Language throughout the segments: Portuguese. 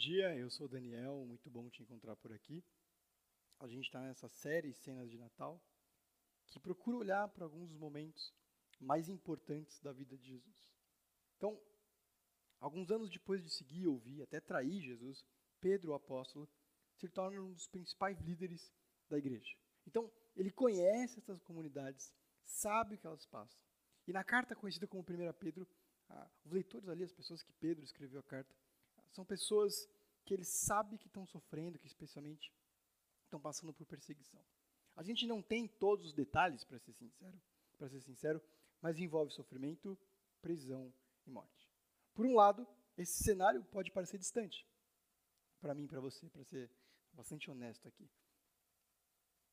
Dia, eu sou o Daniel, muito bom te encontrar por aqui. A gente está nessa série Cenas de Natal, que procura olhar para alguns dos momentos mais importantes da vida de Jesus. Então, alguns anos depois de seguir, ouvir, até trair Jesus, Pedro, o apóstolo, se torna um dos principais líderes da igreja. Então, ele conhece essas comunidades, sabe o que elas passam. E na carta conhecida como 1 Pedro, os leitores ali, as pessoas que Pedro escreveu a carta, são pessoas que ele sabe que estão sofrendo, que especialmente estão passando por perseguição. A gente não tem todos os detalhes, para ser sincero, para ser sincero, mas envolve sofrimento, prisão e morte. Por um lado, esse cenário pode parecer distante para mim, para você, para ser bastante honesto aqui.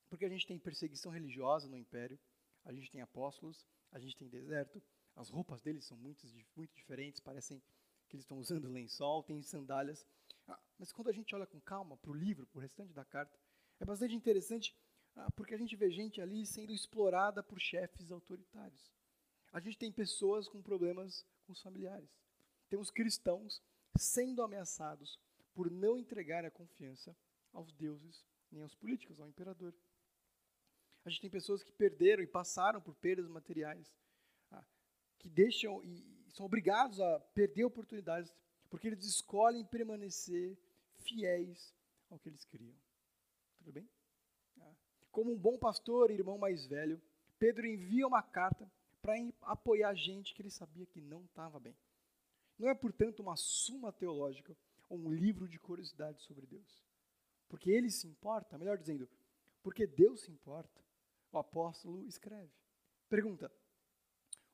Porque a gente tem perseguição religiosa no império, a gente tem apóstolos, a gente tem deserto, as roupas deles são muito, muito diferentes, parecem que eles estão usando lençol, tem sandálias. Ah, mas quando a gente olha com calma para o livro, para o restante da carta, é bastante interessante ah, porque a gente vê gente ali sendo explorada por chefes autoritários. A gente tem pessoas com problemas com os familiares. Temos cristãos sendo ameaçados por não entregar a confiança aos deuses nem aos políticos, ao imperador. A gente tem pessoas que perderam e passaram por perdas materiais, ah, que deixam e são obrigados a perder oportunidades porque eles escolhem permanecer fiéis ao que eles criam. Tudo bem? Ah. Como um bom pastor e irmão mais velho, Pedro envia uma carta para apoiar gente que ele sabia que não estava bem. Não é, portanto, uma suma teológica ou um livro de curiosidades sobre Deus. Porque ele se importa, melhor dizendo, porque Deus se importa, o apóstolo escreve. Pergunta: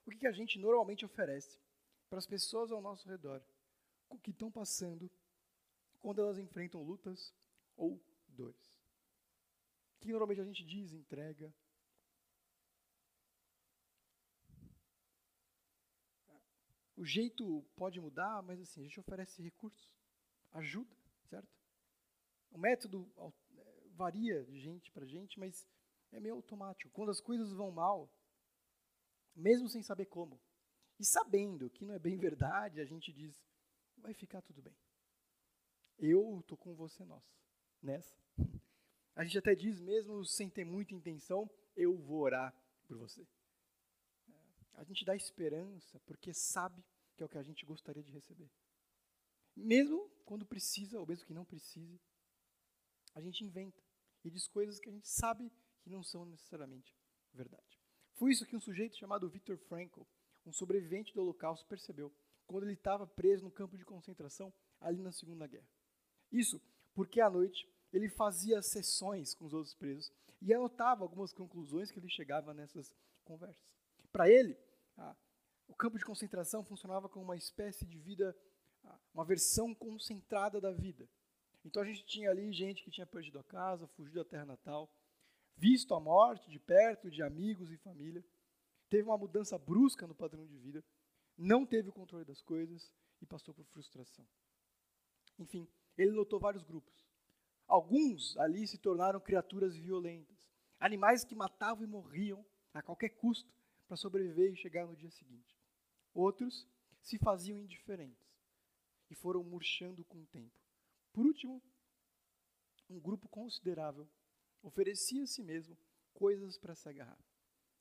o que a gente normalmente oferece para as pessoas ao nosso redor que estão passando quando elas enfrentam lutas ou dores. O que normalmente a gente diz, entrega. O jeito pode mudar, mas assim, a gente oferece recursos, ajuda, certo? O método é, varia de gente para gente, mas é meio automático. Quando as coisas vão mal, mesmo sem saber como, e sabendo que não é bem verdade, a gente diz: vai ficar tudo bem. Eu estou com você, nós, nessa. A gente até diz, mesmo sem ter muita intenção, eu vou orar por você. É, a gente dá esperança porque sabe que é o que a gente gostaria de receber. Mesmo quando precisa, ou mesmo que não precise, a gente inventa e diz coisas que a gente sabe que não são necessariamente verdade. Foi isso que um sujeito chamado Viktor Frankl um sobrevivente do Holocausto percebeu quando ele estava preso no campo de concentração ali na Segunda Guerra. Isso porque à noite ele fazia sessões com os outros presos e anotava algumas conclusões que ele chegava nessas conversas. Para ele, ah, o campo de concentração funcionava como uma espécie de vida, ah, uma versão concentrada da vida. Então a gente tinha ali gente que tinha perdido a casa, fugido da terra natal, visto a morte de perto de amigos e família, teve uma mudança brusca no padrão de vida, não teve o controle das coisas e passou por frustração. Enfim, ele notou vários grupos. Alguns ali se tornaram criaturas violentas, animais que matavam e morriam a qualquer custo para sobreviver e chegar no dia seguinte. Outros se faziam indiferentes e foram murchando com o tempo. Por último, um grupo considerável oferecia a si mesmo coisas para se agarrar.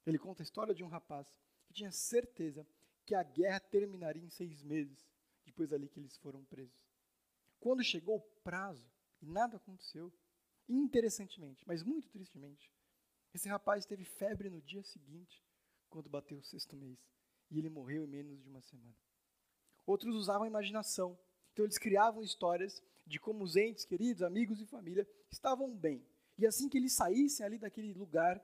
Ele conta a história de um rapaz que tinha certeza que a guerra terminaria em seis meses, depois ali que eles foram presos. Quando chegou o prazo e nada aconteceu, interessantemente, mas muito tristemente, esse rapaz teve febre no dia seguinte, quando bateu o sexto mês, e ele morreu em menos de uma semana. Outros usavam a imaginação, então eles criavam histórias de como os entes queridos, amigos e família estavam bem. E assim que eles saíssem ali daquele lugar,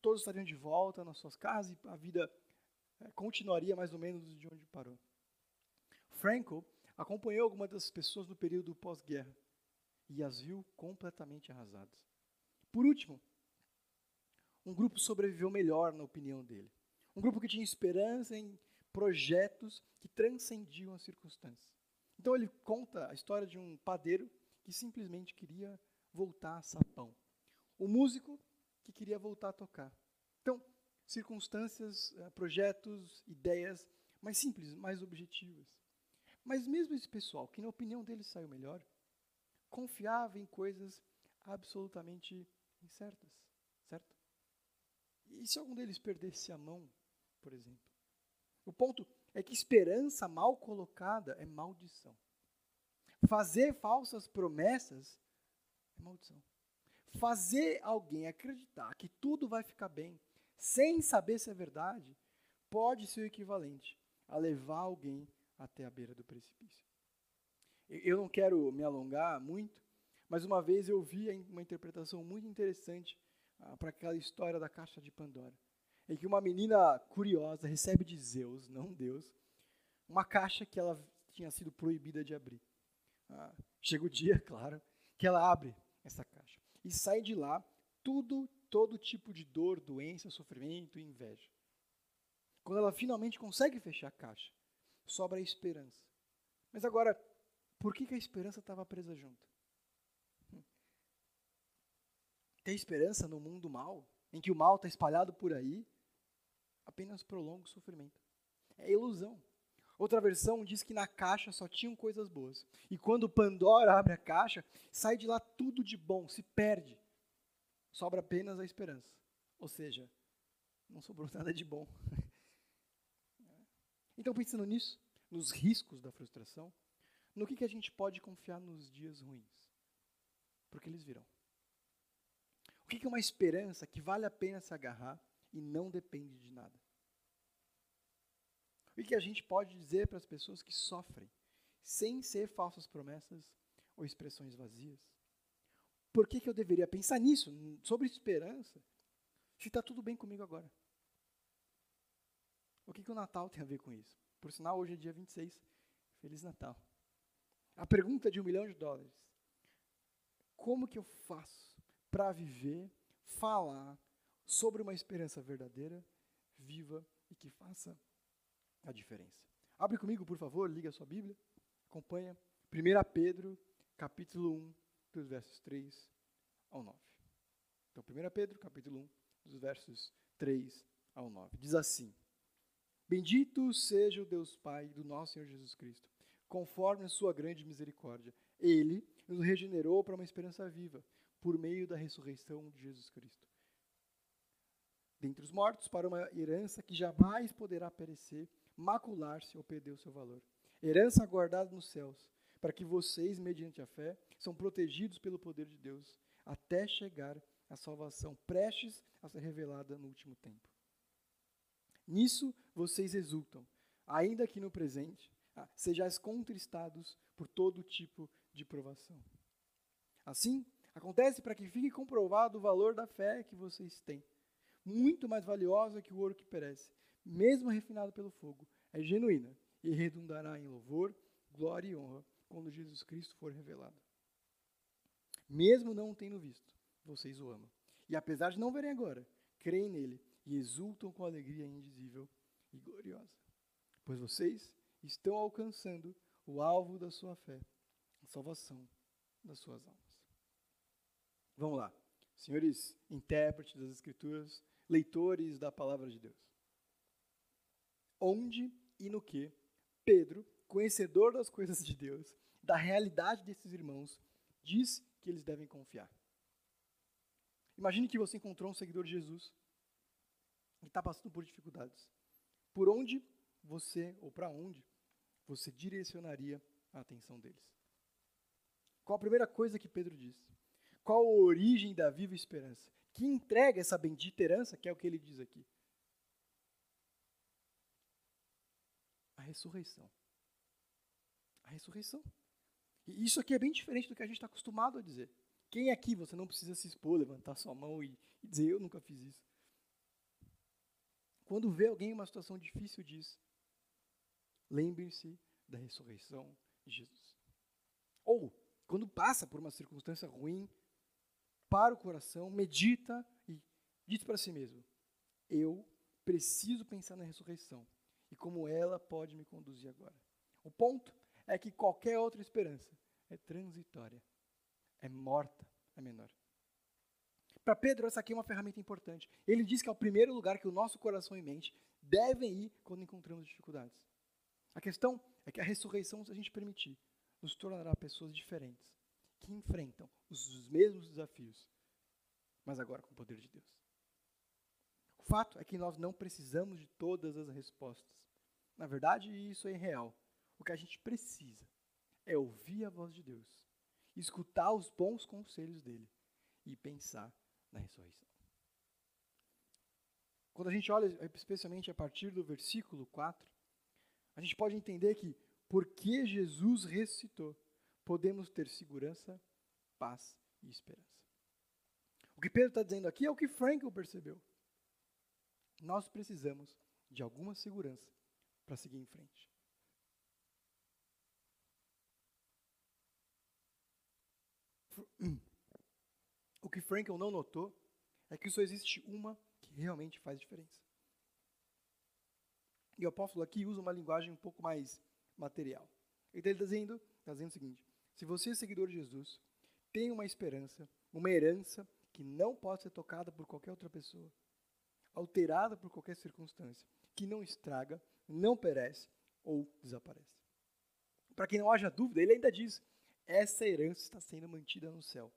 todos estariam de volta nas suas casas e a vida é, continuaria mais ou menos de onde parou. Franco acompanhou algumas dessas pessoas no período pós-guerra e as viu completamente arrasadas. Por último, um grupo sobreviveu melhor, na opinião dele. Um grupo que tinha esperança em projetos que transcendiam as circunstâncias. Então ele conta a história de um padeiro que simplesmente queria voltar a sapão. O músico que queria voltar a tocar. Então, circunstâncias, eh, projetos, ideias mais simples, mais objetivas. Mas mesmo esse pessoal, que na opinião deles saiu melhor, confiava em coisas absolutamente incertas, certo? E se algum deles perdesse a mão, por exemplo? O ponto é que esperança mal colocada é maldição. Fazer falsas promessas é maldição. Fazer alguém acreditar que tudo vai ficar bem, sem saber se é verdade, pode ser o equivalente a levar alguém até a beira do precipício. Eu não quero me alongar muito, mas uma vez eu vi uma interpretação muito interessante ah, para aquela história da caixa de Pandora, em que uma menina curiosa recebe de Zeus, não Deus, uma caixa que ela tinha sido proibida de abrir. Ah, chega o dia, claro, que ela abre essa e sai de lá tudo, todo tipo de dor, doença, sofrimento e inveja. Quando ela finalmente consegue fechar a caixa, sobra a esperança. Mas agora, por que, que a esperança estava presa junto? Hum. Ter esperança no mundo mal, em que o mal está espalhado por aí, apenas prolonga o sofrimento. É ilusão. Outra versão diz que na caixa só tinham coisas boas. E quando Pandora abre a caixa, sai de lá tudo de bom, se perde. Sobra apenas a esperança. Ou seja, não sobrou nada de bom. Então, pensando nisso, nos riscos da frustração, no que, que a gente pode confiar nos dias ruins? Porque eles virão. O que, que é uma esperança que vale a pena se agarrar e não depende de nada? O que, a gente pode dizer para as pessoas que sofrem, sem ser falsas promessas ou expressões vazias? Por que, que eu deveria pensar nisso, sobre esperança, se está tudo bem comigo agora? O que, que o Natal tem a ver com isso? Por sinal, hoje é dia 26. Feliz Natal. A pergunta de um milhão de dólares. Como que eu faço para viver, falar sobre uma esperança verdadeira, viva e que faça a diferença? Abre comigo, por favor, liga a sua Bíblia, acompanha 1 Pedro, capítulo 1, dos versos 3 ao 9. Então, 1 Pedro, capítulo 1, dos versos 3 ao 9. Diz assim: Bendito seja o Deus Pai do nosso Senhor Jesus Cristo, conforme a sua grande misericórdia. Ele nos regenerou para uma esperança viva, por meio da ressurreição de Jesus Cristo. Dentre os mortos, para uma herança que jamais poderá perecer, macular-se ou perder o seu valor. Herança guardada nos céus, para que vocês, mediante a fé, são protegidos pelo poder de Deus, até chegar à salvação prestes a ser revelada no último tempo. Nisso vocês exultam, ainda que no presente ah, sejais contristados por todo tipo de provação. Assim, acontece para que fique comprovado o valor da fé que vocês têm, muito mais valiosa que o ouro que perece, mesmo refinado pelo fogo, é genuína e redundará em louvor, glória e honra quando Jesus Cristo for revelado. Mesmo não tendo visto, vocês o amam. E apesar de não verem agora, creem nele e exultam com alegria indizível e gloriosa. Pois vocês estão alcançando o alvo da sua fé, a salvação das suas almas. Vamos lá, senhores intérpretes das Escrituras, leitores da palavra de Deus. Onde e no que Pedro, conhecedor das coisas de Deus, da realidade desses irmãos, diz que eles devem confiar. Imagine que você encontrou um seguidor de Jesus e está passando por dificuldades. Por onde você, ou para onde, você direcionaria a atenção deles? Qual a primeira coisa que Pedro diz? Qual a origem da viva esperança? Que entrega essa bendita herança, que é o que ele diz aqui? Ressurreição. A ressurreição. E isso aqui é bem diferente do que a gente está acostumado a dizer. Quem aqui você não precisa se expor, levantar sua mão e, e dizer eu nunca fiz isso? Quando vê alguém em uma situação difícil, diz: lembre-se da ressurreição de Jesus. Ou, quando passa por uma circunstância ruim, para o coração, medita e diz para si mesmo: eu preciso pensar na ressurreição e como ela pode me conduzir agora. O ponto é que qualquer outra esperança é transitória, é morta, é menor. Para Pedro, essa aqui é uma ferramenta importante. Ele diz que é o primeiro lugar que o nosso coração e mente devem ir quando encontramos dificuldades. A questão é que a ressurreição, se a gente permitir, nos tornará pessoas diferentes, que enfrentam os mesmos desafios, mas agora com o poder de Deus. O fato é que nós não precisamos de todas as respostas. Na verdade, isso é real. O que a gente precisa é ouvir a voz de Deus, escutar os bons conselhos dele e pensar na ressurreição. Quando a gente olha, especialmente a partir do versículo 4, a gente pode entender que, porque Jesus ressuscitou, podemos ter segurança, paz e esperança. O que Pedro está dizendo aqui é o que Frankel percebeu. Nós precisamos de alguma segurança para seguir em frente. O que Frankel não notou é que só existe uma que realmente faz diferença. E o apóstolo aqui usa uma linguagem um pouco mais material. Ele está dizendo, está dizendo o seguinte: se você é seguidor de Jesus, tem uma esperança, uma herança que não pode ser tocada por qualquer outra pessoa, alterada por qualquer circunstância, que não estraga, não perece ou desaparece. Para que não haja dúvida, ele ainda diz: essa herança está sendo mantida no céu.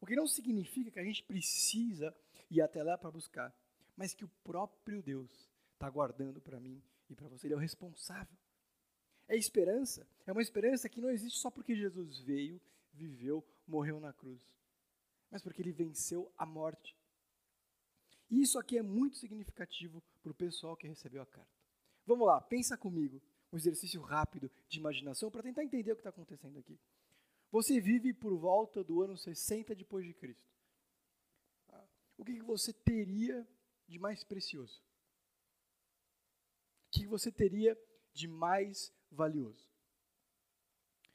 O que não significa que a gente precisa ir até lá para buscar, mas que o próprio Deus está guardando para mim e para você. Ele é o responsável. É esperança. É uma esperança que não existe só porque Jesus veio, viveu, morreu na cruz, mas porque ele venceu a morte. E isso aqui é muito significativo para o pessoal que recebeu a carta. Vamos lá, pensa comigo, um exercício rápido de imaginação para tentar entender o que está acontecendo aqui. Você vive por volta do ano 60 depois de Cristo. O que você teria de mais precioso? O que você teria de mais valioso?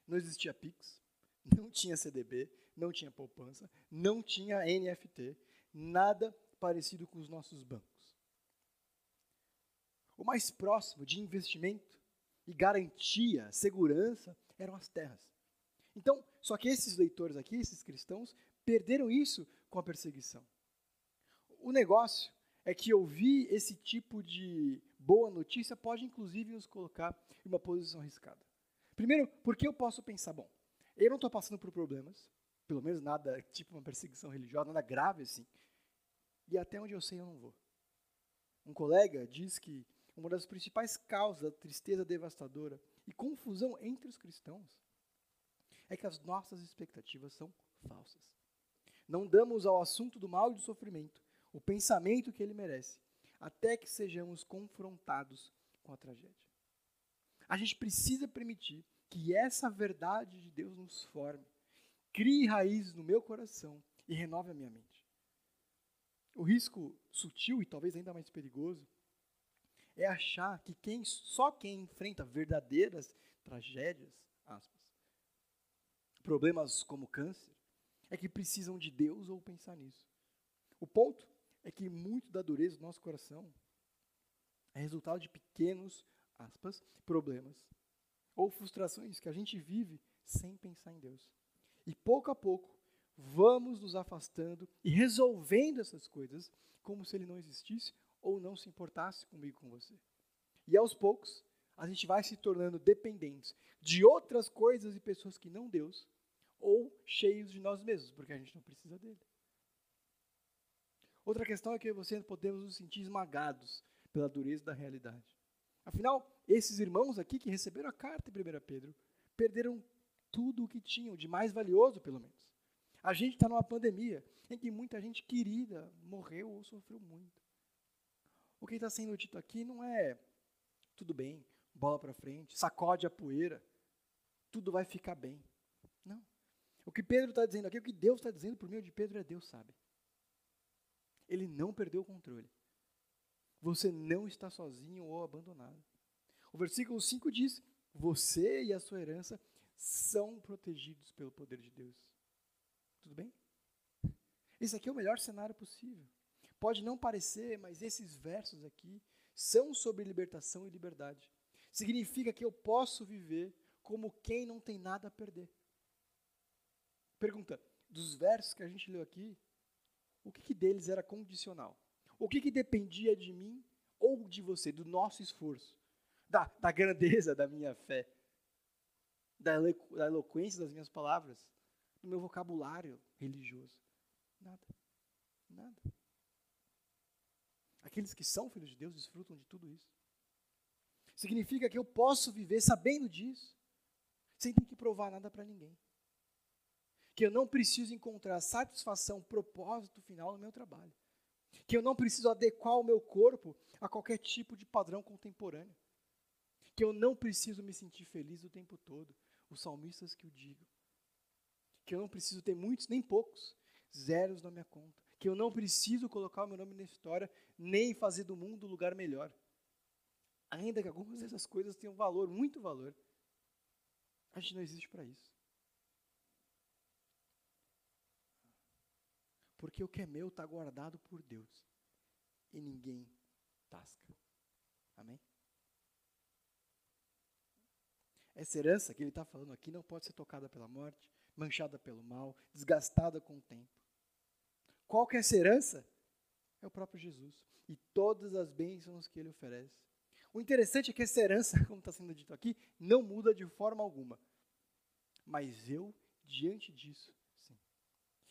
Não existia Pix, não tinha CDB, não tinha poupança, não tinha NFT, nada parecido com os nossos bancos. O mais próximo de investimento e garantia, segurança, eram as terras. Então, só que esses leitores aqui, esses cristãos, perderam isso com a perseguição. O negócio é que ouvir esse tipo de boa notícia pode, inclusive, nos colocar em uma posição arriscada. Primeiro, porque eu posso pensar, bom, eu não estou passando por problemas, pelo menos nada, tipo uma perseguição religiosa, nada grave assim, e até onde eu sei eu não vou. Um colega diz que uma das principais causas da tristeza devastadora e confusão entre os cristãos é que as nossas expectativas são falsas. Não damos ao assunto do mal e do sofrimento o pensamento que ele merece, até que sejamos confrontados com a tragédia. A gente precisa permitir que essa verdade de Deus nos forme, crie raízes no meu coração e renove a minha mente. O risco sutil e talvez ainda mais perigoso é achar que quem, só quem enfrenta verdadeiras tragédias, aspas, problemas como câncer, é que precisam de Deus ou pensar nisso. O ponto é que muito da dureza do nosso coração é resultado de pequenos, aspas, problemas ou frustrações que a gente vive sem pensar em Deus. E pouco a pouco vamos nos afastando e resolvendo essas coisas como se ele não existisse ou não se importasse comigo com você. E aos poucos, a gente vai se tornando dependentes de outras coisas e pessoas que não Deus ou cheios de nós mesmos, porque a gente não precisa dele. Outra questão é que você podemos nos sentir esmagados pela dureza da realidade. Afinal, esses irmãos aqui que receberam a carta em 1 Pedro perderam tudo o que tinham, de mais valioso, pelo menos. A gente está numa pandemia em que muita gente querida morreu ou sofreu muito. O que está sendo dito aqui não é tudo bem, bola para frente, sacode a poeira, tudo vai ficar bem. Não. O que Pedro está dizendo aqui, o que Deus está dizendo por meio de Pedro é Deus sabe. Ele não perdeu o controle. Você não está sozinho ou abandonado. O versículo 5 diz: Você e a sua herança são protegidos pelo poder de Deus. Tudo bem? Esse aqui é o melhor cenário possível. Pode não parecer, mas esses versos aqui são sobre libertação e liberdade. Significa que eu posso viver como quem não tem nada a perder. Pergunta: dos versos que a gente leu aqui, o que, que deles era condicional? O que, que dependia de mim ou de você, do nosso esforço? da, da grandeza da minha fé, da, da eloquência das minhas palavras, do meu vocabulário religioso. Nada. Nada. Aqueles que são filhos de Deus desfrutam de tudo isso. Significa que eu posso viver sabendo disso, sem ter que provar nada para ninguém. Que eu não preciso encontrar satisfação, propósito final no meu trabalho. Que eu não preciso adequar o meu corpo a qualquer tipo de padrão contemporâneo. Que eu não preciso me sentir feliz o tempo todo. Os salmistas que o digam. Que eu não preciso ter muitos nem poucos zeros na minha conta. Que eu não preciso colocar o meu nome na história, nem fazer do mundo um lugar melhor. Ainda que algumas dessas coisas tenham valor, muito valor, a gente não existe para isso. Porque o que é meu está guardado por Deus. E ninguém tasca. Amém? Essa herança que ele está falando aqui não pode ser tocada pela morte, manchada pelo mal, desgastada com o tempo. Qual que é essa herança? É o próprio Jesus. E todas as bênçãos que ele oferece. O interessante é que essa herança, como está sendo dito aqui, não muda de forma alguma. Mas eu, diante disso, sim.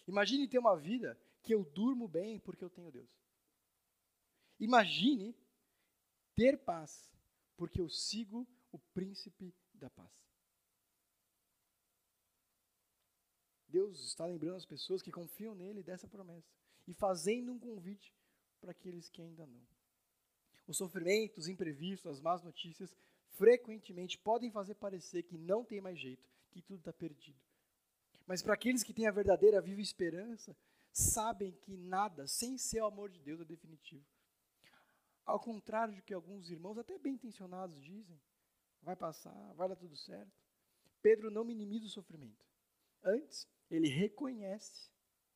Imagine ter uma vida que eu durmo bem porque eu tenho Deus. Imagine ter paz porque eu sigo o príncipe da paz. Deus está lembrando as pessoas que confiam nele dessa promessa e fazendo um convite para aqueles que ainda não. Os sofrimentos, os imprevistos, as más notícias, frequentemente podem fazer parecer que não tem mais jeito, que tudo está perdido. Mas para aqueles que têm a verdadeira viva esperança, sabem que nada, sem ser o amor de Deus, é definitivo. Ao contrário do que alguns irmãos, até bem intencionados, dizem, vai passar, vai dar tudo certo. Pedro não minimiza o sofrimento. Antes, ele reconhece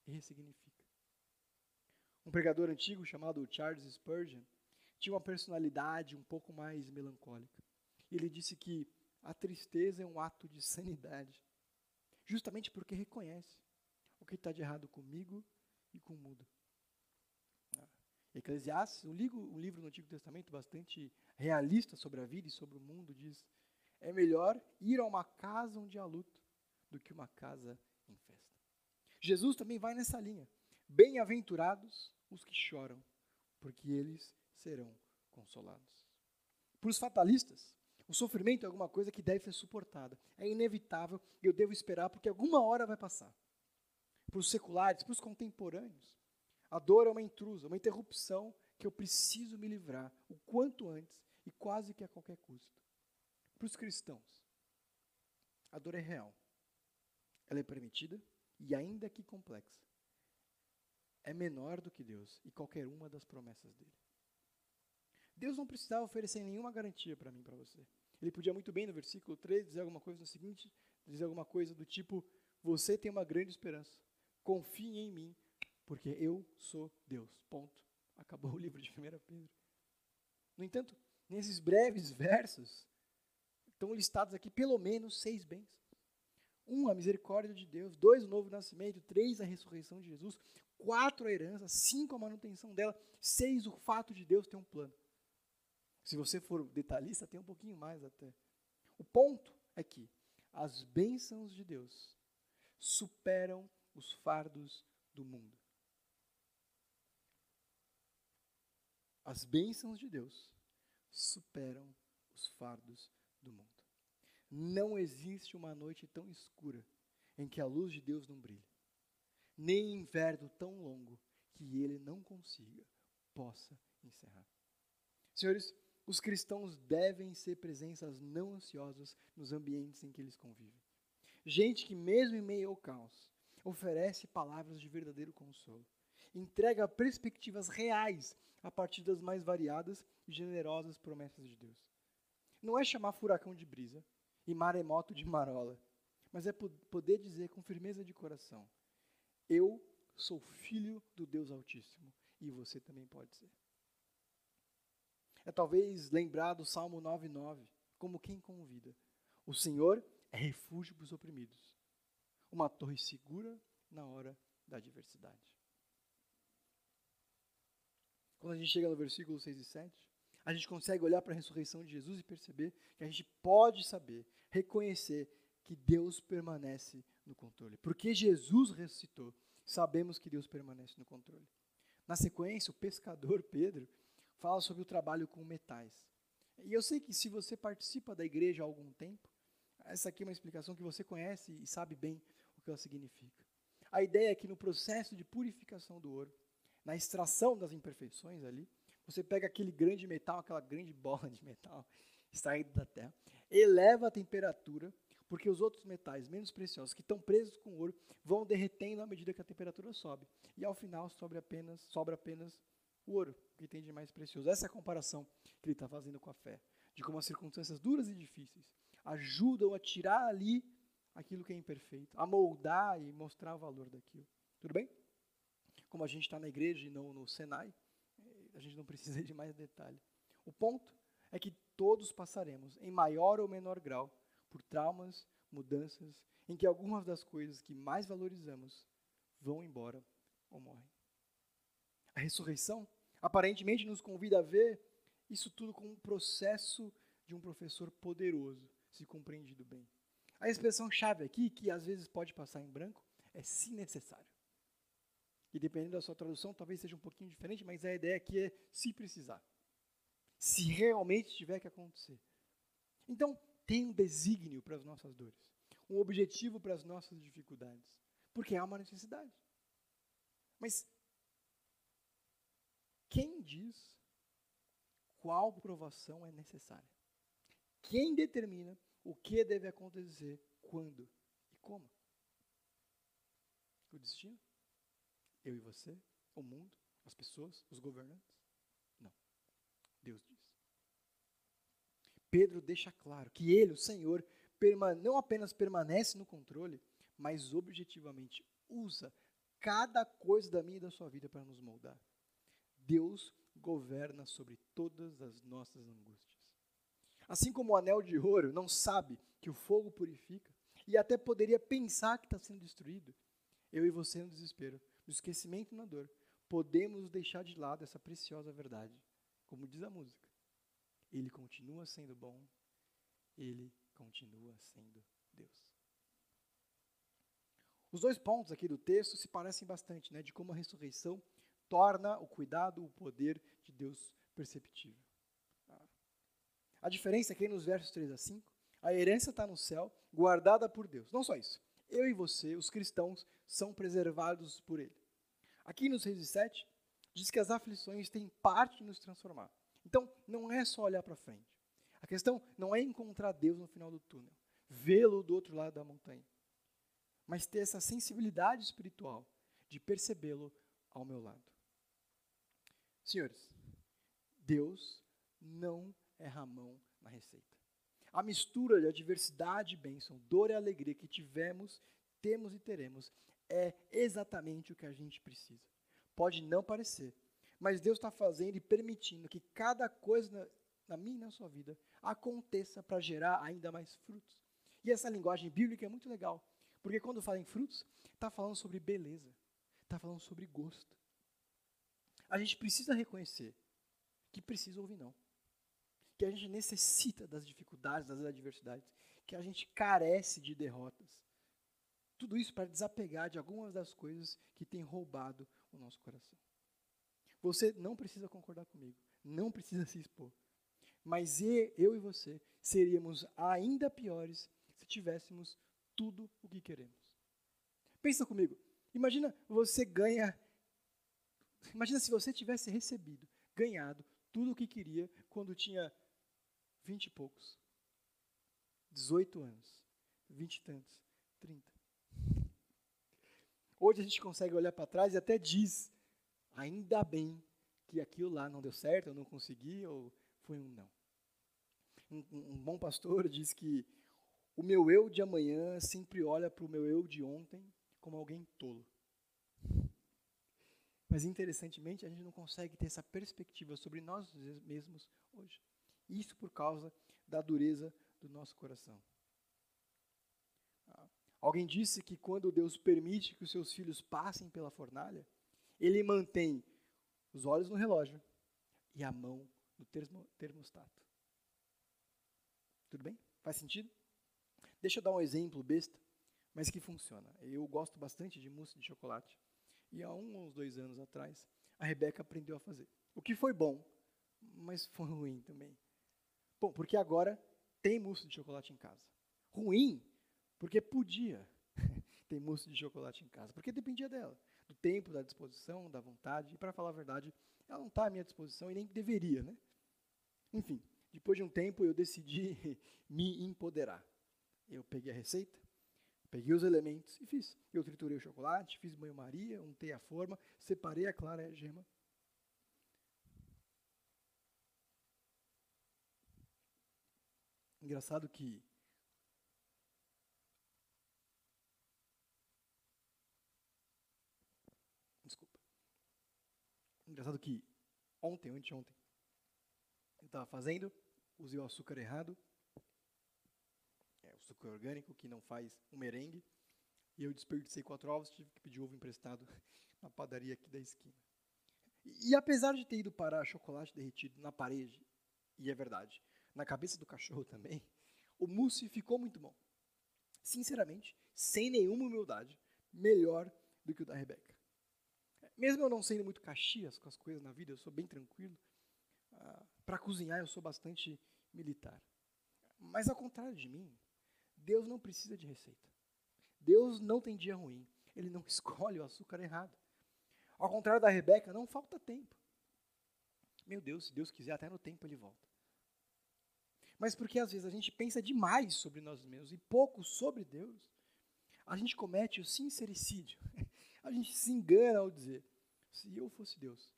e ressignifica. Um pregador antigo chamado Charles Spurgeon tinha uma personalidade um pouco mais melancólica. Ele disse que a tristeza é um ato de sanidade, justamente porque reconhece o que está de errado comigo e com o mundo. Ah, Eclesiastes, um livro, um livro no Antigo Testamento bastante realista sobre a vida e sobre o mundo, diz: é melhor ir a uma casa onde há luto do que uma casa. Jesus também vai nessa linha. Bem-aventurados os que choram, porque eles serão consolados. Para os fatalistas, o sofrimento é alguma coisa que deve ser suportada. É inevitável e eu devo esperar porque alguma hora vai passar. Para os seculares, para os contemporâneos, a dor é uma intrusa, uma interrupção que eu preciso me livrar o quanto antes e quase que a qualquer custo. Para os cristãos, a dor é real. Ela é permitida e, ainda que complexa, é menor do que Deus e qualquer uma das promessas dele. Deus não precisava oferecer nenhuma garantia para mim para você. Ele podia muito bem, no versículo 3, dizer alguma coisa no seguinte, dizer alguma coisa do tipo, você tem uma grande esperança, confie em mim, porque eu sou Deus. Ponto. Acabou o livro de 1 Pedro. No entanto, nesses breves versos, estão listados aqui pelo menos seis bens. Um, a misericórdia de Deus. Dois, o novo nascimento. Três, a ressurreição de Jesus. Quatro, a herança. Cinco, a manutenção dela. Seis, o fato de Deus ter um plano. Se você for detalhista, tem um pouquinho mais até. O ponto é que as bênçãos de Deus superam os fardos do mundo. As bênçãos de Deus superam os fardos do mundo. Não existe uma noite tão escura em que a luz de Deus não brilhe, nem inverno tão longo que ele não consiga, possa encerrar. Senhores, os cristãos devem ser presenças não ansiosas nos ambientes em que eles convivem. Gente que, mesmo em meio ao caos, oferece palavras de verdadeiro consolo, entrega perspectivas reais a partir das mais variadas e generosas promessas de Deus. Não é chamar furacão de brisa e maremoto de marola, mas é poder dizer com firmeza de coração: Eu sou filho do Deus Altíssimo e você também pode ser. É talvez lembrar do Salmo 9,9, como quem convida. O Senhor é refúgio para os oprimidos, uma torre segura na hora da adversidade. Quando a gente chega no versículo 6 e 7, a gente consegue olhar para a ressurreição de Jesus e perceber que a gente pode saber, reconhecer que Deus permanece no controle. Porque Jesus ressuscitou, sabemos que Deus permanece no controle. Na sequência, o pescador Pedro fala sobre o trabalho com metais. E eu sei que se você participa da igreja há algum tempo, essa aqui é uma explicação que você conhece e sabe bem o que ela significa. A ideia é que no processo de purificação do ouro, na extração das imperfeições ali, você pega aquele grande metal, aquela grande bola de metal extraída da terra, eleva a temperatura, porque os outros metais menos preciosos que estão presos com ouro vão derretendo à medida que a temperatura sobe. E ao final sobra apenas, sobra apenas o ouro, que tem de mais precioso. Essa é a comparação que ele está fazendo com a fé, de como as circunstâncias duras e difíceis ajudam a tirar ali aquilo que é imperfeito, a moldar e mostrar o valor daquilo. Tudo bem? Como a gente está na igreja e não no Senai, a gente não precisa de mais detalhe. O ponto é que todos passaremos, em maior ou menor grau, por traumas, mudanças, em que algumas das coisas que mais valorizamos vão embora ou morrem. A ressurreição aparentemente nos convida a ver isso tudo como um processo de um professor poderoso, se compreendido bem. A expressão chave aqui, que às vezes pode passar em branco, é se necessário. E dependendo da sua tradução, talvez seja um pouquinho diferente, mas a ideia aqui é se precisar. Se realmente tiver que acontecer. Então, tem um desígnio para as nossas dores, um objetivo para as nossas dificuldades, porque há uma necessidade. Mas quem diz qual provação é necessária? Quem determina o que deve acontecer, quando e como? O destino? Eu e você? O mundo? As pessoas? Os governantes? Não. Deus diz. Pedro deixa claro que ele, o Senhor, não apenas permanece no controle, mas objetivamente usa cada coisa da minha e da sua vida para nos moldar. Deus governa sobre todas as nossas angústias. Assim como o anel de ouro não sabe que o fogo purifica e até poderia pensar que está sendo destruído, eu e você no desespero, no esquecimento na dor, podemos deixar de lado essa preciosa verdade. Como diz a música, ele continua sendo bom, ele continua sendo Deus. Os dois pontos aqui do texto se parecem bastante, né, de como a ressurreição torna o cuidado, o poder de Deus perceptível. A diferença é que nos versos 3 a 5, a herança está no céu, guardada por Deus. Não só isso. Eu e você, os cristãos, são preservados por Ele. Aqui nos 6 e 7, diz que as aflições têm parte em nos transformar. Então, não é só olhar para frente. A questão não é encontrar Deus no final do túnel, vê-lo do outro lado da montanha, mas ter essa sensibilidade espiritual de percebê-lo ao meu lado. Senhores, Deus não a mão na receita. A mistura de adversidade e bênção, dor e alegria que tivemos, temos e teremos é exatamente o que a gente precisa. Pode não parecer, mas Deus está fazendo e permitindo que cada coisa na, na minha e na sua vida aconteça para gerar ainda mais frutos. E essa linguagem bíblica é muito legal, porque quando fala em frutos, está falando sobre beleza, está falando sobre gosto. A gente precisa reconhecer que precisa ouvir não que a gente necessita das dificuldades, das adversidades, que a gente carece de derrotas. Tudo isso para desapegar de algumas das coisas que têm roubado o nosso coração. Você não precisa concordar comigo, não precisa se expor. Mas eu e você seríamos ainda piores se tivéssemos tudo o que queremos. Pensa comigo. Imagina você ganha. Imagina se você tivesse recebido, ganhado tudo o que queria quando tinha Vinte e poucos. Dezoito anos. Vinte e tantos. Trinta. Hoje a gente consegue olhar para trás e até diz, ainda bem que aquilo lá não deu certo, eu não consegui, ou foi um não. Um, um bom pastor diz que o meu eu de amanhã sempre olha para o meu eu de ontem como alguém tolo. Mas interessantemente, a gente não consegue ter essa perspectiva sobre nós mesmos hoje. Isso por causa da dureza do nosso coração. Alguém disse que quando Deus permite que os seus filhos passem pela fornalha, ele mantém os olhos no relógio e a mão do termostato. Tudo bem? Faz sentido? Deixa eu dar um exemplo besta, mas que funciona. Eu gosto bastante de mousse de chocolate. E há um ou dois anos atrás, a Rebeca aprendeu a fazer. O que foi bom, mas foi ruim também. Bom, porque agora tem mousse de chocolate em casa. Ruim, porque podia ter mousse de chocolate em casa, porque dependia dela, do tempo, da disposição, da vontade. E para falar a verdade, ela não está à minha disposição e nem deveria, né? Enfim, depois de um tempo eu decidi me empoderar. Eu peguei a receita, peguei os elementos e fiz. Eu triturei o chocolate, fiz banho-maria, untei a forma, separei a clara e a gema. Engraçado que Desculpa. Engraçado que ontem, anteontem, eu estava fazendo, usei o açúcar errado, é, o açúcar orgânico que não faz um merengue, e eu desperdicei quatro ovos, tive que pedir ovo emprestado na padaria aqui da esquina. E, e apesar de ter ido parar chocolate derretido na parede, e é verdade, na cabeça do cachorro também, o mousse ficou muito bom. Sinceramente, sem nenhuma humildade, melhor do que o da Rebeca. Mesmo eu não sendo muito caxias com as coisas na vida, eu sou bem tranquilo. Ah, Para cozinhar, eu sou bastante militar. Mas ao contrário de mim, Deus não precisa de receita. Deus não tem dia ruim. Ele não escolhe o açúcar errado. Ao contrário da Rebeca, não falta tempo. Meu Deus, se Deus quiser, até no tempo ele volta. Mas porque às vezes a gente pensa demais sobre nós mesmos e pouco sobre Deus, a gente comete o sincericídio. A gente se engana ao dizer: se eu fosse Deus,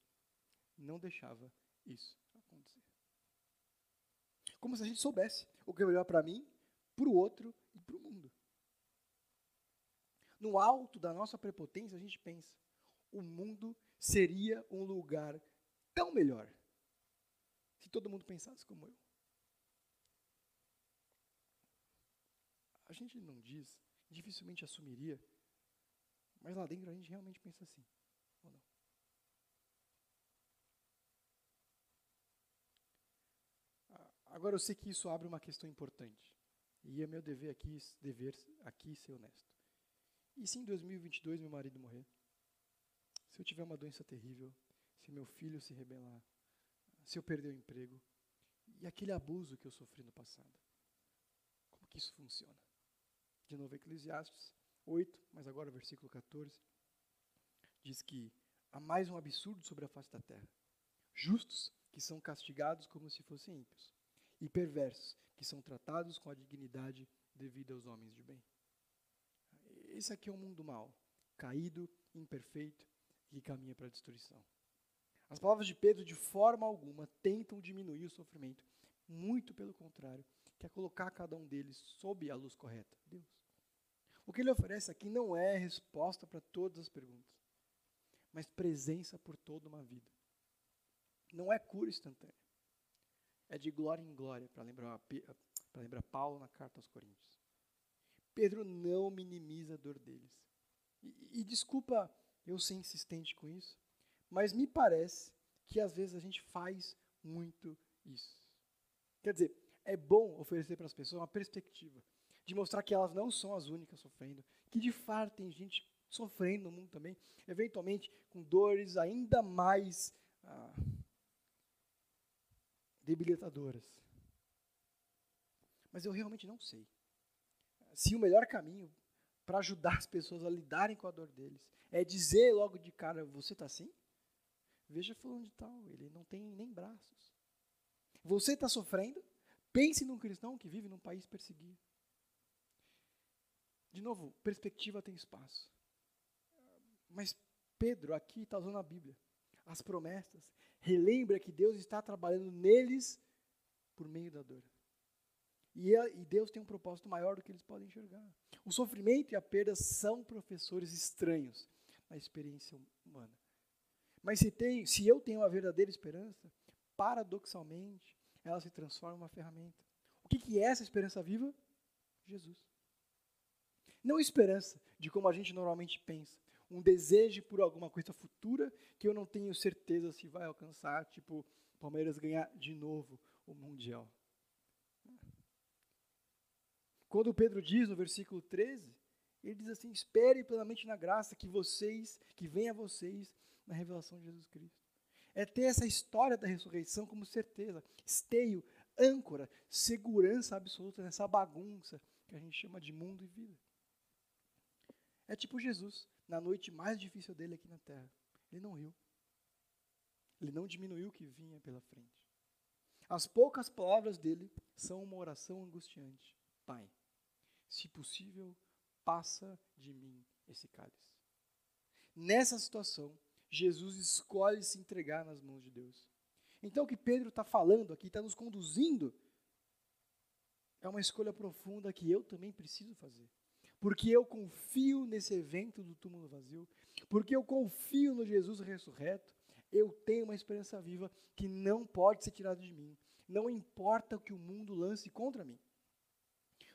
não deixava isso acontecer. Como se a gente soubesse o que é melhor para mim, para o outro e para o mundo. No alto da nossa prepotência, a gente pensa: o mundo seria um lugar tão melhor se todo mundo pensasse como eu. A gente não diz, dificilmente assumiria, mas lá dentro a gente realmente pensa assim, ou não? Agora eu sei que isso abre uma questão importante. E é meu dever aqui, dever aqui ser honesto. E se em 2022 meu marido morrer? Se eu tiver uma doença terrível? Se meu filho se rebelar? Se eu perder o emprego? E aquele abuso que eu sofri no passado? Como que isso funciona? De novo, Eclesiastes 8, mas agora o versículo 14, diz que há mais um absurdo sobre a face da terra. Justos que são castigados como se fossem ímpios e perversos, que são tratados com a dignidade devida aos homens de bem. Esse aqui é um mundo mau, caído, imperfeito que caminha para a destruição. As palavras de Pedro, de forma alguma, tentam diminuir o sofrimento. Muito pelo contrário, quer colocar cada um deles sob a luz correta. Deus. O que ele oferece aqui não é resposta para todas as perguntas, mas presença por toda uma vida. Não é cura instantânea é de glória em glória, para lembrar, lembrar Paulo na carta aos Coríntios. Pedro não minimiza a dor deles. E, e desculpa eu ser insistente com isso, mas me parece que às vezes a gente faz muito isso. Quer dizer, é bom oferecer para as pessoas uma perspectiva de mostrar que elas não são as únicas sofrendo, que de fato tem gente sofrendo no mundo também, eventualmente com dores ainda mais ah, debilitadoras. Mas eu realmente não sei se o melhor caminho para ajudar as pessoas a lidarem com a dor deles é dizer logo de cara: Você está assim? Veja fulano de tal, ele não tem nem braços. Você está sofrendo? Pense num cristão que vive num país perseguido. De novo, perspectiva tem espaço. Mas Pedro aqui está usando a Bíblia, as promessas, relembra que Deus está trabalhando neles por meio da dor. E, e Deus tem um propósito maior do que eles podem enxergar. O sofrimento e a perda são professores estranhos na experiência humana. Mas se, tem, se eu tenho uma verdadeira esperança, paradoxalmente, ela se transforma em uma ferramenta. O que, que é essa esperança viva? Jesus. Não esperança de como a gente normalmente pensa, um desejo por alguma coisa futura que eu não tenho certeza se vai alcançar, tipo Palmeiras ganhar de novo o Mundial. Quando Pedro diz no versículo 13, ele diz assim: espere plenamente na graça que vocês, que vem a vocês na revelação de Jesus Cristo. É ter essa história da ressurreição como certeza, esteio, âncora, segurança absoluta nessa bagunça que a gente chama de mundo e vida. É tipo Jesus, na noite mais difícil dele aqui na terra. Ele não riu. Ele não diminuiu o que vinha pela frente. As poucas palavras dele são uma oração angustiante. Pai, se possível, passa de mim esse cálice. Nessa situação, Jesus escolhe se entregar nas mãos de Deus. Então, o que Pedro está falando aqui, está nos conduzindo, é uma escolha profunda que eu também preciso fazer. Porque eu confio nesse evento do túmulo vazio, porque eu confio no Jesus ressurreto, eu tenho uma esperança viva que não pode ser tirada de mim. Não importa o que o mundo lance contra mim.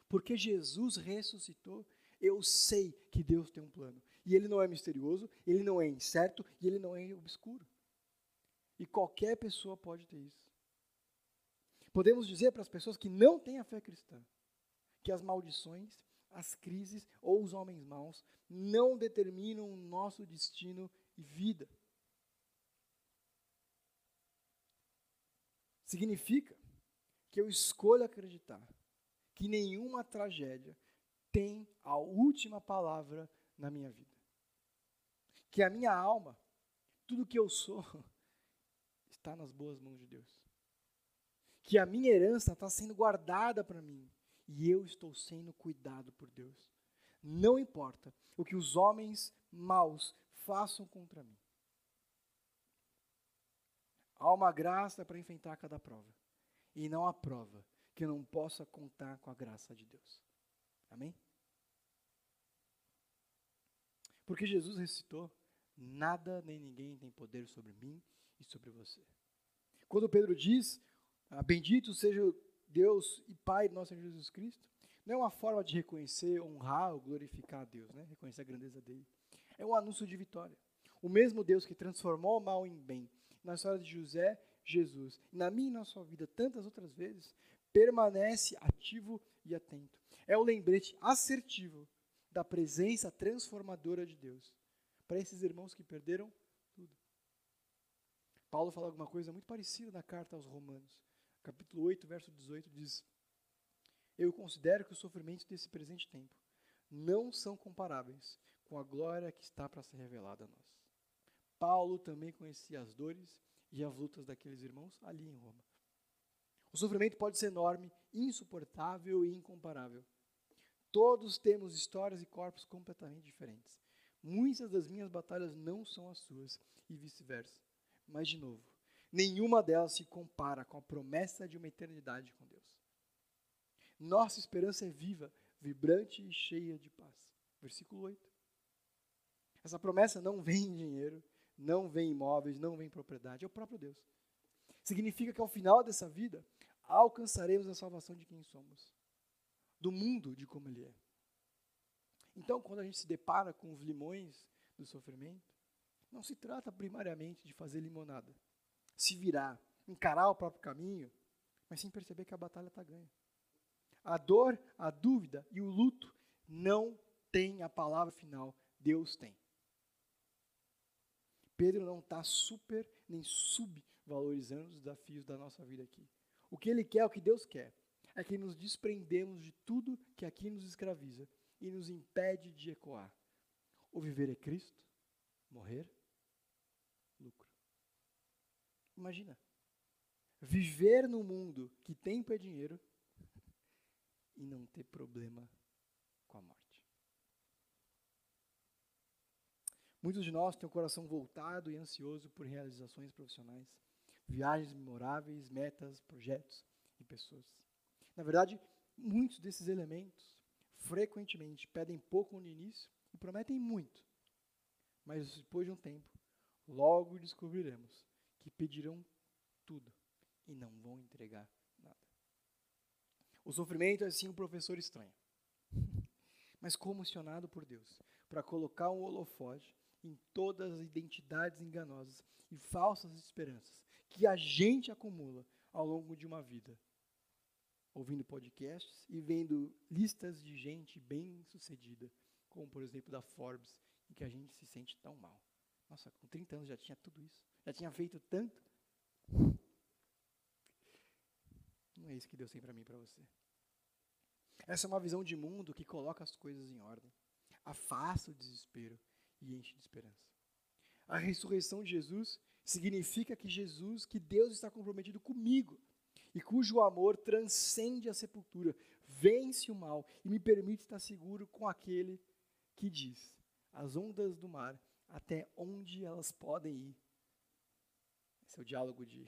Porque Jesus ressuscitou, eu sei que Deus tem um plano. E ele não é misterioso, ele não é incerto e ele não é obscuro. E qualquer pessoa pode ter isso. Podemos dizer para as pessoas que não têm a fé cristã que as maldições, as crises ou os homens maus não determinam o nosso destino e vida. Significa que eu escolho acreditar que nenhuma tragédia tem a última palavra na minha vida. Que a minha alma, tudo que eu sou, está nas boas mãos de Deus. Que a minha herança está sendo guardada para mim e eu estou sendo cuidado por Deus. Não importa o que os homens maus façam contra mim. Há uma graça para enfrentar cada prova. E não há prova que não possa contar com a graça de Deus. Amém? Porque Jesus recitou: nada nem ninguém tem poder sobre mim e sobre você. Quando Pedro diz: ah, Bendito seja Deus e Pai de nosso Senhor Jesus Cristo, não é uma forma de reconhecer, honrar ou glorificar a Deus, né? reconhecer a grandeza dele. É um anúncio de vitória. O mesmo Deus que transformou o mal em bem na história de José, Jesus, na minha e na sua vida tantas outras vezes, permanece ativo e atento. É o lembrete assertivo da presença transformadora de Deus para esses irmãos que perderam tudo. Paulo fala alguma coisa muito parecida na carta aos Romanos. Capítulo 8, verso 18 diz: Eu considero que os sofrimentos desse presente tempo não são comparáveis com a glória que está para ser revelada a nós. Paulo também conhecia as dores e as lutas daqueles irmãos ali em Roma. O sofrimento pode ser enorme, insuportável e incomparável. Todos temos histórias e corpos completamente diferentes. Muitas das minhas batalhas não são as suas e vice-versa. Mas, de novo, nenhuma delas se compara com a promessa de uma eternidade com Deus. Nossa esperança é viva, vibrante e cheia de paz. Versículo 8. Essa promessa não vem em dinheiro, não vem imóveis, não vem propriedade, é o próprio Deus. Significa que ao final dessa vida, alcançaremos a salvação de quem somos, do mundo de como ele é. Então, quando a gente se depara com os limões do sofrimento, não se trata primariamente de fazer limonada, se virar, encarar o próprio caminho, mas sim perceber que a batalha está ganha. A dor, a dúvida e o luto não têm a palavra final, Deus tem. Pedro não está super nem subvalorizando os desafios da nossa vida aqui. O que ele quer, o que Deus quer, é que nos desprendemos de tudo que aqui nos escraviza e nos impede de ecoar. O viver é Cristo, morrer, lucro. Imagina, viver no mundo que tempo é dinheiro e não ter problema com a morte. Muitos de nós têm o coração voltado e ansioso por realizações profissionais, viagens memoráveis, metas, projetos e pessoas. Na verdade, muitos desses elementos frequentemente pedem pouco no início e prometem muito. Mas depois de um tempo, logo descobriremos que pedirão tudo e não vão entregar nada. O sofrimento é sim um professor estranho, mas comissionado por Deus para colocar um holofote em todas as identidades enganosas e falsas esperanças que a gente acumula ao longo de uma vida, ouvindo podcasts e vendo listas de gente bem sucedida, como por exemplo da Forbes, em que a gente se sente tão mal. Nossa, com 30 anos já tinha tudo isso, já tinha feito tanto. Não é isso que Deus tem para mim e para você. Essa é uma visão de mundo que coloca as coisas em ordem, afasta o desespero e enche de esperança. A ressurreição de Jesus significa que Jesus, que Deus está comprometido comigo e cujo amor transcende a sepultura, vence o mal e me permite estar seguro com aquele que diz: as ondas do mar, até onde elas podem ir. Esse é o diálogo de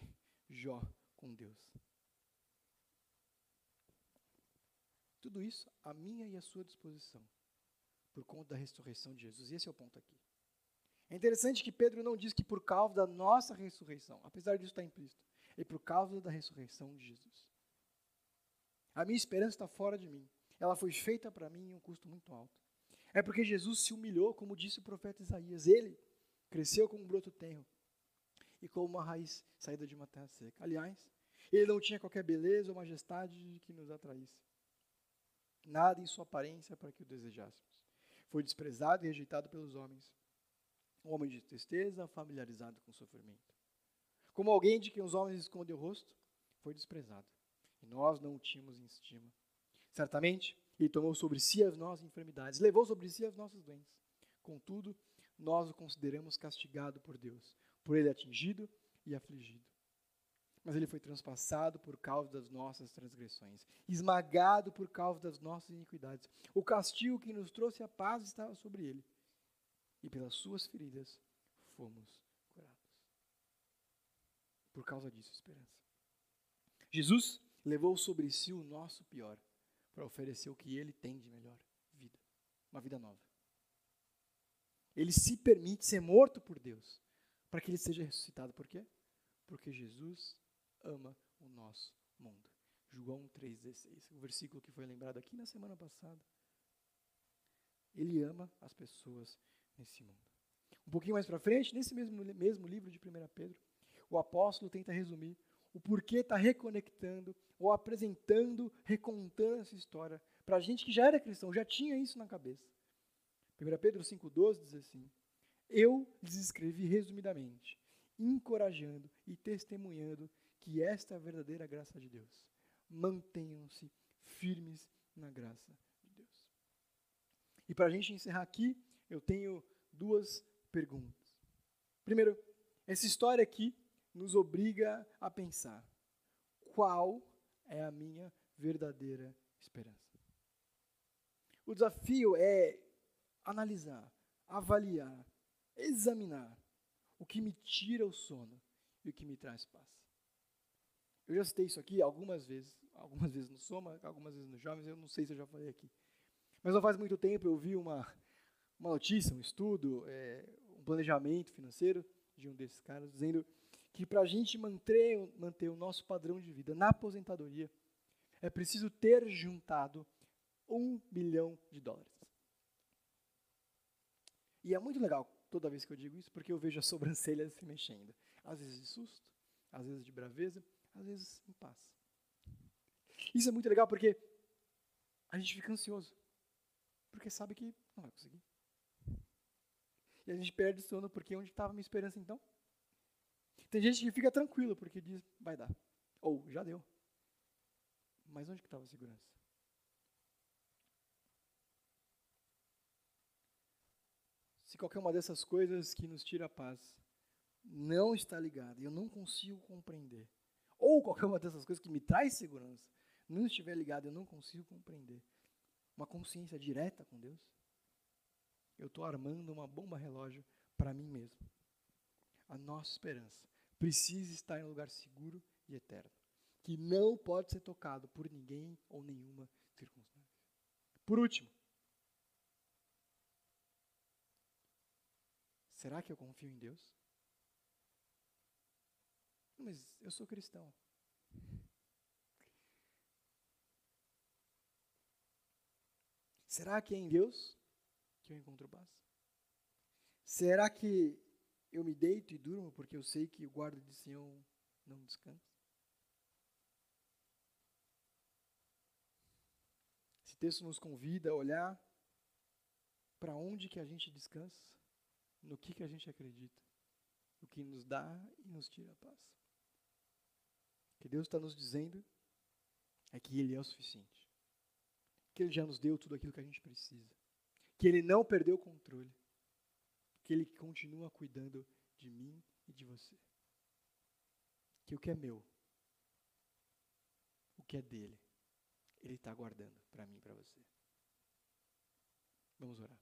Jó com Deus. Tudo isso a minha e a sua disposição, por conta da ressurreição de Jesus. E esse é o ponto aqui. É interessante que Pedro não diz que por causa da nossa ressurreição, apesar disso estar implícito, é por causa da ressurreição de Jesus. A minha esperança está fora de mim. Ela foi feita para mim em um custo muito alto. É porque Jesus se humilhou, como disse o profeta Isaías. Ele cresceu como um broto tenro e como uma raiz saída de uma terra seca. Aliás, ele não tinha qualquer beleza ou majestade que nos atraísse nada em sua aparência para que o desejássemos. Foi desprezado e rejeitado pelos homens. Um homem de tristeza, familiarizado com sofrimento. Como alguém de quem os homens escondem o rosto, foi desprezado. E nós não o tínhamos em estima. Certamente, ele tomou sobre si as nossas enfermidades, levou sobre si as nossas doenças. Contudo, nós o consideramos castigado por Deus, por ele atingido e afligido mas ele foi transpassado por causa das nossas transgressões, esmagado por causa das nossas iniquidades. O castigo que nos trouxe a paz estava sobre ele, e pelas suas feridas fomos. Por causa disso, esperança. Jesus levou sobre si o nosso pior para oferecer o que ele tem de melhor vida, uma vida nova. Ele se permite ser morto por Deus, para que ele seja ressuscitado. Por quê? Porque Jesus ama o nosso mundo. João 3,16, o versículo que foi lembrado aqui na semana passada. Ele ama as pessoas nesse mundo. Um pouquinho mais para frente, nesse mesmo, mesmo livro de 1 Pedro, o apóstolo tenta resumir o porquê está reconectando ou apresentando, recontando essa história para a gente que já era cristão, já tinha isso na cabeça. 1 Pedro 5,12 diz assim: Eu lhes escrevi resumidamente, encorajando e testemunhando que esta é a verdadeira graça de Deus. Mantenham-se firmes na graça de Deus. E para a gente encerrar aqui, eu tenho duas perguntas. Primeiro, essa história aqui nos obriga a pensar: qual é a minha verdadeira esperança? O desafio é analisar, avaliar, examinar o que me tira o sono e o que me traz paz. Eu já citei isso aqui algumas vezes, algumas vezes no Soma, algumas vezes no Jovens, eu não sei se eu já falei aqui. Mas não faz muito tempo eu vi uma, uma notícia, um estudo, é, um planejamento financeiro de um desses caras, dizendo que para a gente manter, manter o nosso padrão de vida na aposentadoria, é preciso ter juntado um bilhão de dólares. E é muito legal toda vez que eu digo isso, porque eu vejo as sobrancelhas se mexendo. Às vezes de susto, às vezes de braveza, às vezes em paz. Isso é muito legal porque a gente fica ansioso, porque sabe que não vai conseguir. E a gente perde o sono porque onde estava a minha esperança então? Tem gente que fica tranquilo porque diz, vai dar. Ou, já deu. Mas onde que estava a segurança? Se qualquer uma dessas coisas que nos tira a paz não está ligada eu não consigo compreender, ou qualquer uma dessas coisas que me traz segurança, não estiver ligado, eu não consigo compreender uma consciência direta com Deus, eu estou armando uma bomba relógio para mim mesmo. A nossa esperança precisa estar em um lugar seguro e eterno, que não pode ser tocado por ninguém ou nenhuma circunstância. Por último, será que eu confio em Deus? Mas eu sou cristão. Será que é em Deus que eu encontro paz? Será que eu me deito e durmo porque eu sei que o guarda de Sião não descansa? Esse texto nos convida a olhar para onde que a gente descansa, no que que a gente acredita, o que nos dá e nos tira a paz. O que Deus está nos dizendo é que Ele é o suficiente, que Ele já nos deu tudo aquilo que a gente precisa, que Ele não perdeu o controle, que Ele continua cuidando de mim e de você. Que o que é meu, o que é dele, Ele está guardando para mim e para você. Vamos orar.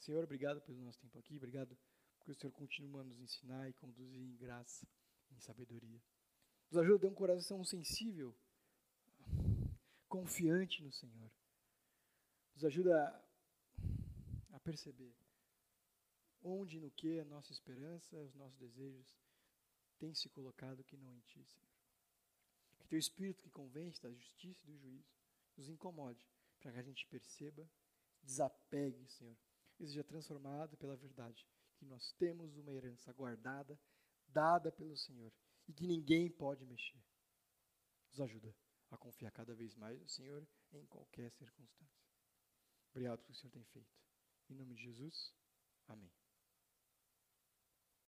Senhor, obrigado pelo nosso tempo aqui, obrigado porque o Senhor continua a nos ensinar e conduzir em graça, em sabedoria. Nos ajuda a ter um coração sensível, confiante no Senhor. Nos ajuda a, a perceber onde e no que a nossa esperança, os nossos desejos têm se colocado que não em Ti, Senhor. Que Teu Espírito que convence da justiça e do juízo nos incomode, para que a gente perceba, desapegue, Senhor, e seja transformado pela verdade, que nós temos uma herança guardada, dada pelo Senhor, e que ninguém pode mexer. Nos ajuda a confiar cada vez mais no Senhor em qualquer circunstância. Obrigado pelo que o Senhor tem feito. Em nome de Jesus, amém.